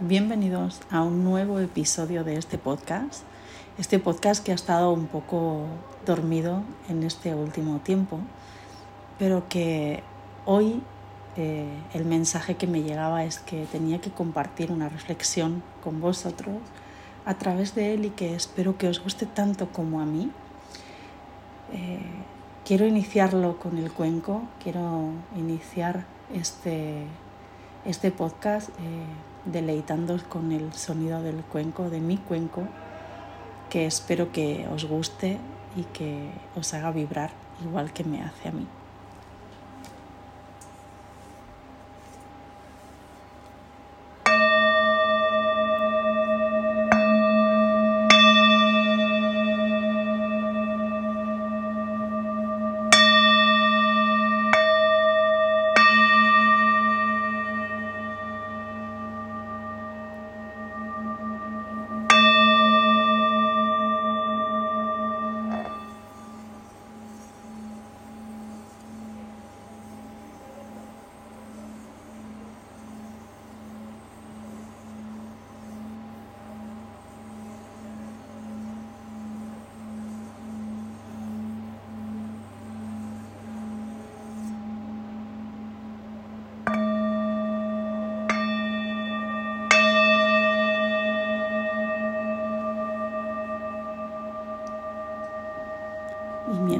Bienvenidos a un nuevo episodio de este podcast. Este podcast que ha estado un poco dormido en este último tiempo, pero que hoy eh, el mensaje que me llegaba es que tenía que compartir una reflexión con vosotros a través de él y que espero que os guste tanto como a mí. Eh, quiero iniciarlo con el cuenco, quiero iniciar este, este podcast eh, deleitándoos con el sonido del cuenco, de mi cuenco, que espero que os guste y que os haga vibrar igual que me hace a mí.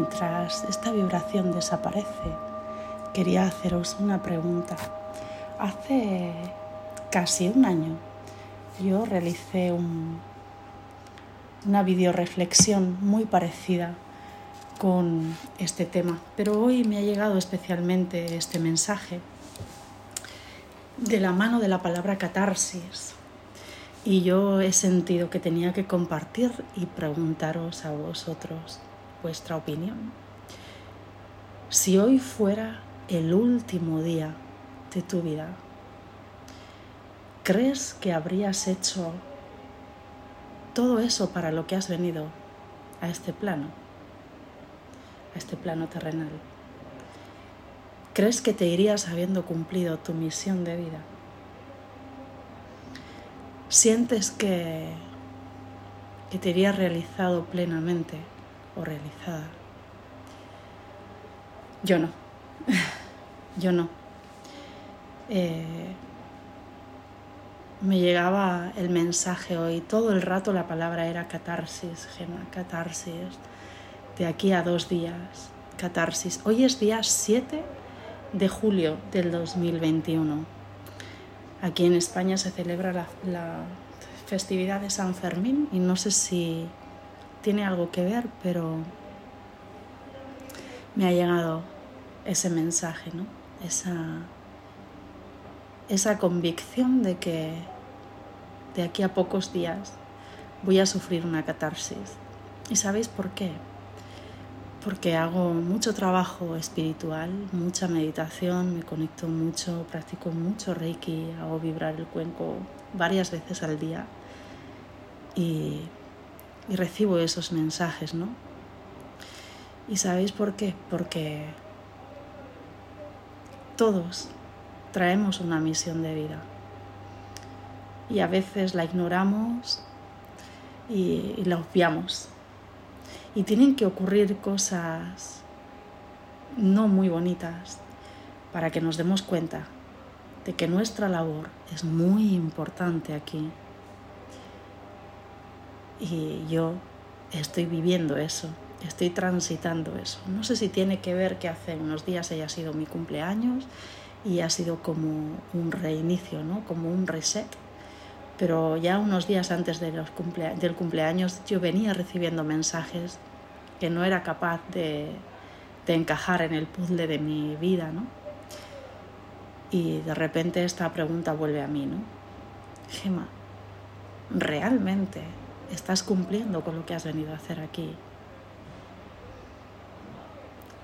Mientras esta vibración desaparece, quería haceros una pregunta. Hace casi un año yo realicé un, una videoreflexión muy parecida con este tema, pero hoy me ha llegado especialmente este mensaje de la mano de la palabra catarsis y yo he sentido que tenía que compartir y preguntaros a vosotros vuestra opinión. Si hoy fuera el último día de tu vida, ¿crees que habrías hecho todo eso para lo que has venido a este plano, a este plano terrenal? ¿Crees que te irías habiendo cumplido tu misión de vida? ¿Sientes que, que te irías realizado plenamente o realizada. Yo no, yo no. Eh, me llegaba el mensaje hoy, todo el rato la palabra era catarsis, Gema, catarsis, de aquí a dos días, catarsis. Hoy es día 7 de julio del 2021. Aquí en España se celebra la, la festividad de San Fermín y no sé si tiene algo que ver, pero me ha llegado ese mensaje, ¿no? Esa, esa convicción de que de aquí a pocos días voy a sufrir una catarsis. ¿Y sabéis por qué? Porque hago mucho trabajo espiritual, mucha meditación, me conecto mucho, practico mucho Reiki, hago vibrar el cuenco varias veces al día. Y y recibo esos mensajes, ¿no? ¿Y sabéis por qué? Porque todos traemos una misión de vida y a veces la ignoramos y, la obviamos. Y tienen que ocurrir cosas no muy bonitas para que nos demos cuenta de que nuestra labor es muy importante aquí y yo estoy viviendo eso, estoy transitando eso. No sé si tiene que ver que hace unos días haya sido mi cumpleaños y ha sido como un reinicio, ¿no? como un reset. Pero ya unos días antes de los del cumpleaños yo venía recibiendo mensajes que no era capaz de, de encajar en el puzzle de mi vida, ¿no? Y de repente esta pregunta vuelve a mí, ¿no? Gema, ¿realmente estás cumpliendo con lo que has venido a hacer aquí.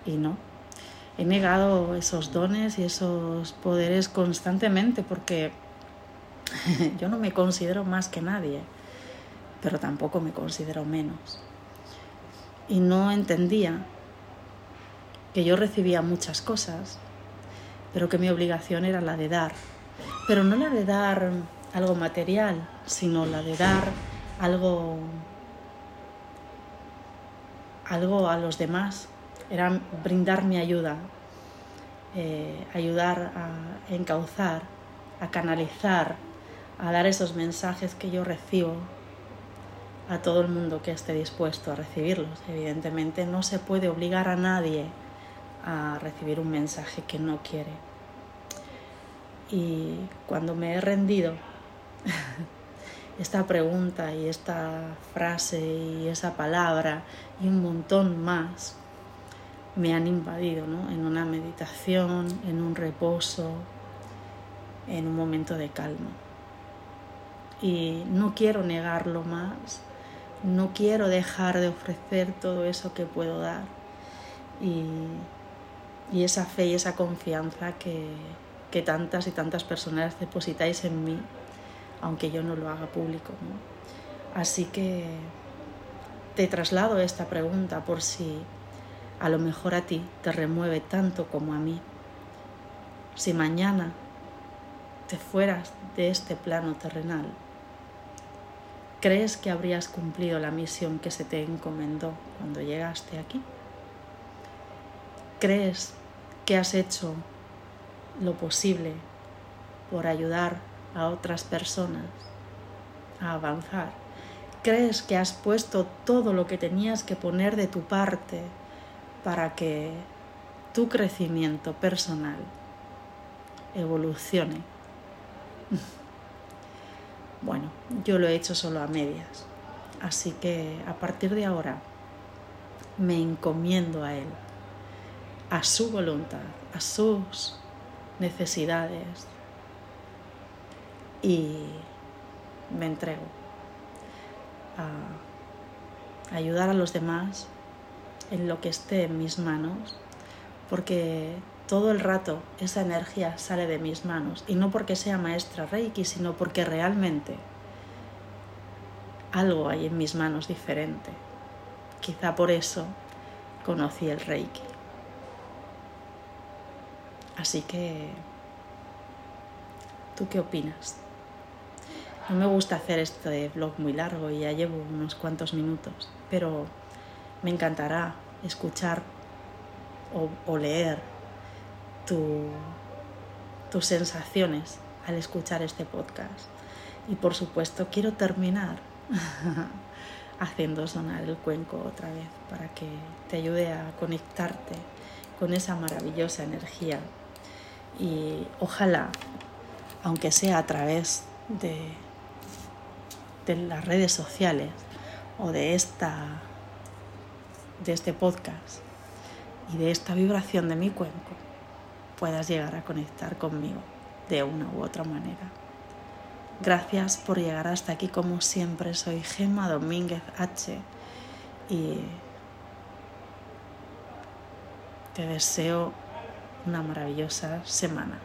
Y no, he negado esos dones y esos poderes constantemente porque yo no me considero más que nadie, pero tampoco me considero menos. Y no entendía que yo recibía muchas cosas, pero que mi obligación era la de dar. Pero no la de dar algo material, sino la de dar algo, algo a los demás. Era brindar mi ayuda, eh, ayudar a encauzar, a canalizar, a dar esos mensajes que yo recibo a todo el mundo que esté dispuesto a recibirlos. Evidentemente no se puede obligar a nadie a recibir un mensaje que no quiere. Y cuando me he rendido, esta pregunta y esta frase y esa palabra y un montón más me han invadido ¿no? en una meditación, en un reposo, en un momento de calma. Y no quiero negarlo más, no quiero dejar de ofrecer todo eso que puedo dar y, esa fe y esa confianza que, que, tantas y tantas personas depositáis en mí, aunque yo no lo haga público. Así que te traslado esta pregunta por si a lo mejor a ti te remueve tanto como a mí. Si mañana te fueras de este plano terrenal, ¿crees que habrías cumplido la misión que se te encomendó cuando llegaste aquí? ¿Crees que has hecho lo posible por ayudar a otras personas a avanzar? ¿Crees que has puesto todo lo que tenías que poner de tu parte para que tu crecimiento personal evolucione. Bueno, yo lo he hecho solo a medias, así que a partir de ahora me encomiendo a Él, a su voluntad, a sus necesidades y me entrego a ayudar a los demás en lo que esté en mis manos, porque todo el rato esa energía sale de mis manos, y no porque sea maestra Reiki, sino porque realmente algo hay en mis manos diferente. Quizá por eso conocí el Reiki. Así que, ¿tú qué opinas? No me gusta hacer este blog muy largo y ya llevo unos cuantos minutos, pero me encantará escuchar o, leer tus sensaciones al escuchar este podcast. Y por supuesto quiero terminar haciendo sonar el cuenco otra vez para que te ayude a conectarte con esa maravillosa energía. Y ojalá, aunque sea a través de, de las redes sociales o de esta de este podcast y de esta vibración de mi cuenco puedas llegar a conectar conmigo de una u otra manera. Gracias por llegar hasta aquí como siempre. Soy Gemma Domínguez H y te deseo una maravillosa semana.